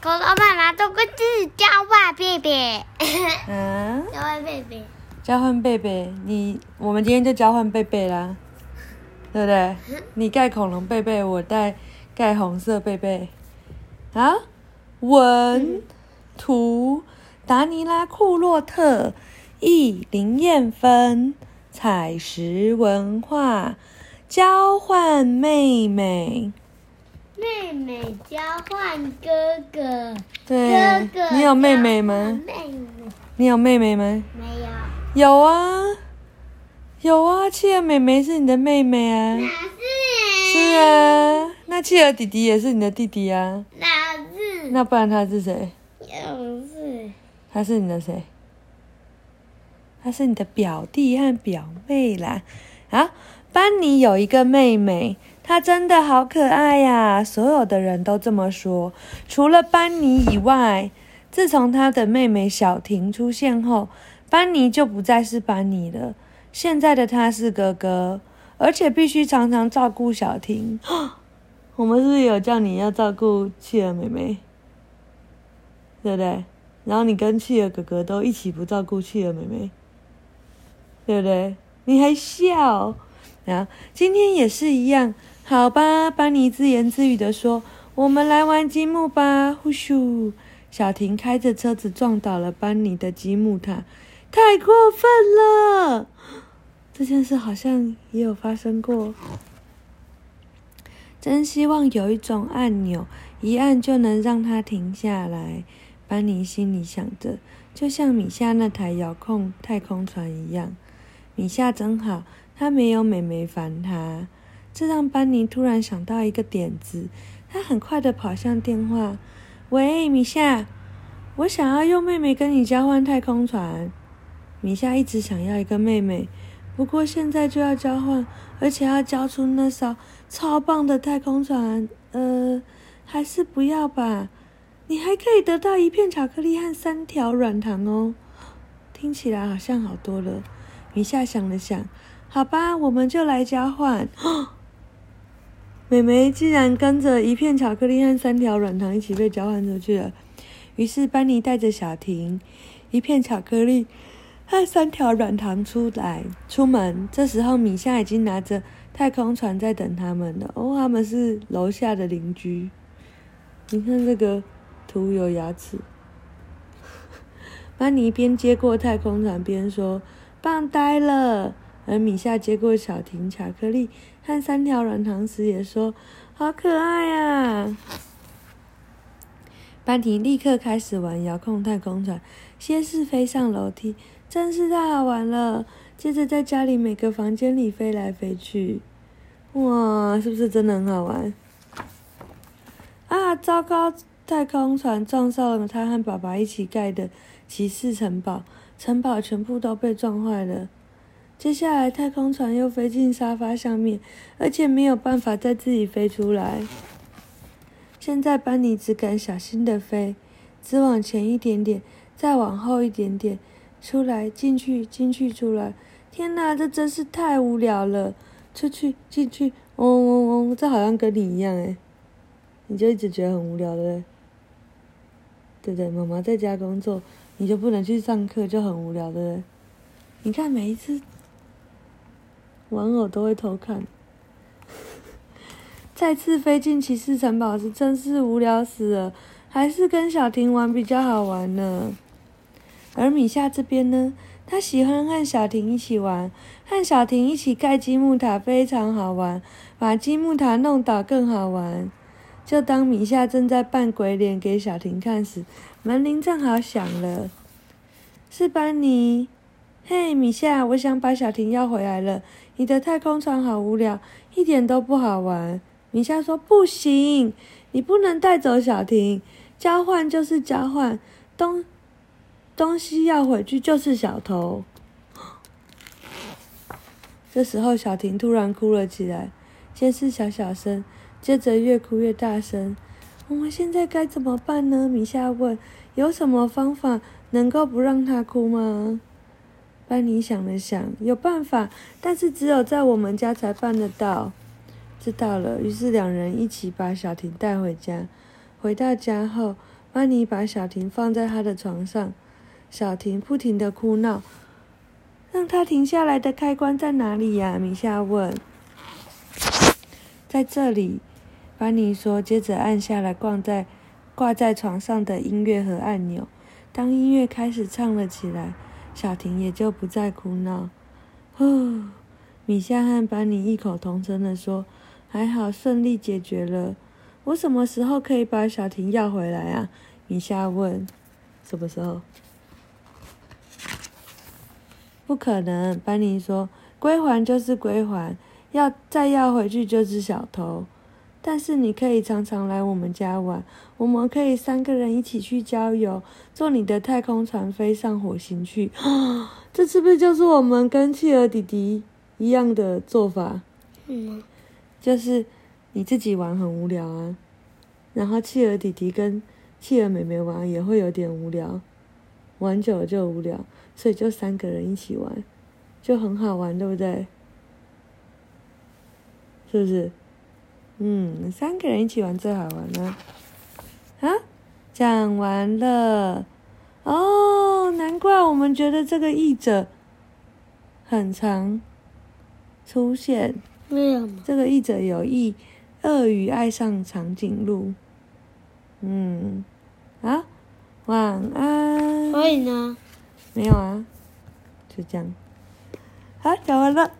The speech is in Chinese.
狗狗妈妈都各自交换贝贝，嗯，交换贝贝。交换贝贝，你我们今天就交换贝贝啦，对不对？你盖恐龙贝贝，我带盖红色贝贝。啊，文图达尼拉库洛特，译林燕芬，采石文化，交换妹妹。妹妹交换哥哥，对哥哥，你有妹妹吗？妹妹你有妹妹吗？没有，有啊，有啊，企鹅妹妹是你的妹妹啊。哪是？是啊，那企鹅弟弟也是你的弟弟啊。哪是？那不然他是谁？又是他是你的谁？他是你的表弟和表妹啦。啊，班尼有一个妹妹，她真的好可爱呀、所有的人都这么说，除了班尼以外。自从他的妹妹小婷出现后，班尼就不再是班尼了。现在的他是哥哥，而且必须常常照顾小婷。我们是不是有叫你要照顾企鹅妹妹？对不对？然后你跟企鹅哥哥都一起不照顾企鹅妹妹，对不对？你还笑？然后今天也是一样，好吧？班尼自言自语的说：“我们来玩积木吧！”呼咻，小婷开着车子撞倒了班尼的积木塔，太过分了！这件事好像也有发生过。真希望有一种按钮，一按就能让它停下来。班尼心里想着，就像米夏那台遥控太空船一样。米夏真好，他没有美眉烦他。这让班尼突然想到一个点子，他很快的跑向电话：“喂，米夏，我想要用妹妹跟你交换太空船。”米夏一直想要一个妹妹，不过现在就要交换，而且要交出那艘超棒的太空船。呃，还是不要吧。你还可以得到一片巧克力和三条软糖哦，听起来好像好多了。米夏想了想，好吧，我们就来交换。美眉竟然跟着一片巧克力和三条软糖一起被交换出去了。于是班尼带着小婷、一片巧克力和三条软糖出来出门。这时候米夏已经拿着太空船在等他们了。哦，他们是楼下的邻居。你看这个。图有牙齿。班尼边接过太空船边说：“棒呆了。”而米夏接过小婷巧克力和三条软糖时也说：“好可爱呀！”班尼立刻开始玩遥控太空船，先是飞上楼梯，真是太好玩了。接着在家里每个房间里飞来飞去，哇，是不是真的很好玩？啊，糟糕！太空船撞上了他和爸爸一起盖的骑士城堡，城堡全部都被撞坏了。接下来，太空船又飞进沙发上面，而且没有办法再自己飞出来。现在，班尼只敢小心的飞，只往前一点点，再往后一点点，出来进去进去出来。天哪，这真是太无聊了！出去进去，嗡嗡嗡，这好像跟你一样诶，你就一直觉得很无聊的。对对？妈妈在家工作，你就不能去上课，就很无聊，对不对？你看每一次玩偶都会偷看。再次飞进骑士城堡时，真是无聊死了，还是跟小婷玩比较好玩呢。而米夏这边呢，他喜欢和小婷一起玩，和小婷一起盖积木塔非常好玩，把积木塔弄倒更好玩。就当米夏正在扮鬼脸给小婷看时，门铃正好响了。是班尼。嘿，米夏，我想把小婷要回来了。你的太空船好无聊，一点都不好玩。米夏说：“不行，你不能带走小婷。交换就是交换，东东西要回去就是小偷。”这时候，小婷突然哭了起来，先是小小声。接着越哭越大声，我们现在该怎么办呢？米夏问。有什么方法能够不让他哭吗？班尼想了想，有办法，但是只有在我们家才办得到。知道了。于是两人一起把小婷带回家。回到家后，班尼把小婷放在他的床上，小婷不停的哭闹。让他停下来的开关在哪里呀？米夏问。在这里，班尼说。接着按下了挂在挂在床上的音乐和按钮。当音乐开始唱了起来，小婷也就不再哭闹。哦，米夏和班尼异口同声的说：“还好，顺利解决了。”我什么时候可以把小婷要回来啊？米夏问。什么时候？不可能，班尼说：“归还就是归还，要再要回去就是小偷。但是你可以常常来我们家玩，我们可以三个人一起去郊游，坐你的太空船飞上火星去。这是不是就是我们跟企鹅弟弟一样的做法？嗯，就是你自己玩很无聊啊，然后企鹅弟弟跟企鹅妹妹玩也会有点无聊，玩久了就无聊。”所以就三个人一起玩，就很好玩，对不对？是不是？嗯，三个人一起玩最好玩了。啊，讲完了。哦，难怪我们觉得这个译者很常出现。为什么？这个译者有意鳄鱼爱上长颈鹿。嗯，啊，晚安。所以呢？没有啊，就这样。好，讲完了。